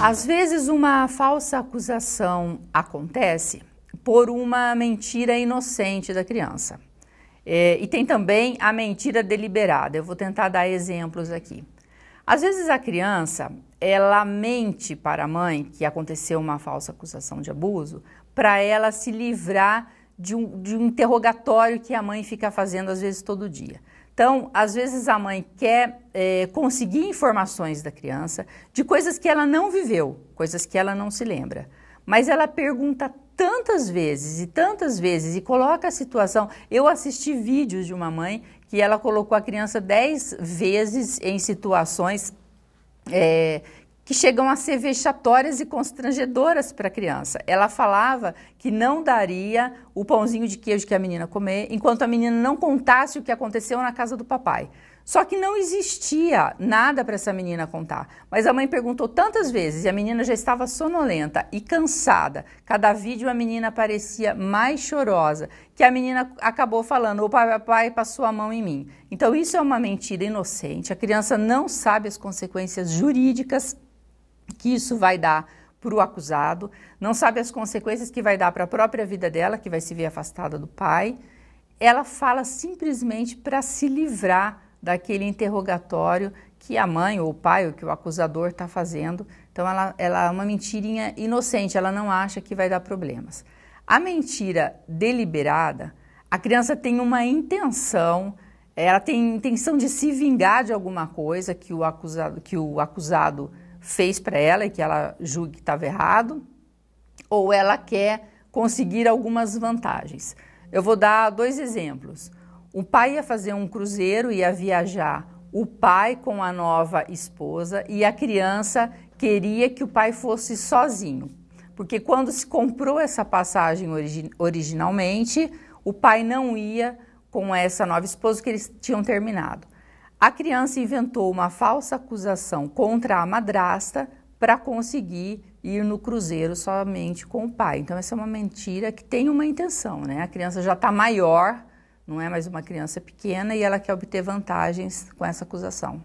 Às vezes, uma falsa acusação acontece por uma mentira inocente da criança. É, e tem também a mentira deliberada. Eu vou tentar dar exemplos aqui. Às vezes a criança, ela mente para a mãe que aconteceu uma falsa acusação de abuso para ela se livrar de um, de um interrogatório que a mãe fica fazendo às vezes todo dia. Então, às vezes a mãe quer é, conseguir informações da criança de coisas que ela não viveu, coisas que ela não se lembra. Mas ela pergunta tantas vezes e tantas vezes e coloca a situação. Eu assisti vídeos de uma mãe que ela colocou a criança dez vezes em situações é, que chegam a ser vexatórias e constrangedoras para a criança. Ela falava que não daria o pãozinho de queijo que a menina comer enquanto a menina não contasse o que aconteceu na casa do papai. Só que não existia nada para essa menina contar. Mas a mãe perguntou tantas vezes e a menina já estava sonolenta e cansada. Cada vídeo a menina parecia mais chorosa, que a menina acabou falando: "O papai passou a mão em mim". Então isso é uma mentira inocente. A criança não sabe as consequências jurídicas que isso vai dar para o acusado, não sabe as consequências que vai dar para a própria vida dela, que vai se ver afastada do pai. Ela fala simplesmente para se livrar daquele interrogatório que a mãe ou o pai ou que o acusador está fazendo. Então, ela, ela é uma mentirinha inocente, ela não acha que vai dar problemas. A mentira deliberada, a criança tem uma intenção, ela tem intenção de se vingar de alguma coisa que o acusado, que o acusado fez para ela e que ela julga que estava errado, ou ela quer conseguir algumas vantagens. Eu vou dar dois exemplos. O pai ia fazer um cruzeiro, ia viajar, o pai com a nova esposa e a criança queria que o pai fosse sozinho. Porque quando se comprou essa passagem origi originalmente, o pai não ia com essa nova esposa que eles tinham terminado. A criança inventou uma falsa acusação contra a madrasta para conseguir ir no cruzeiro somente com o pai. Então, essa é uma mentira que tem uma intenção, né? A criança já está maior, não é mais uma criança pequena, e ela quer obter vantagens com essa acusação.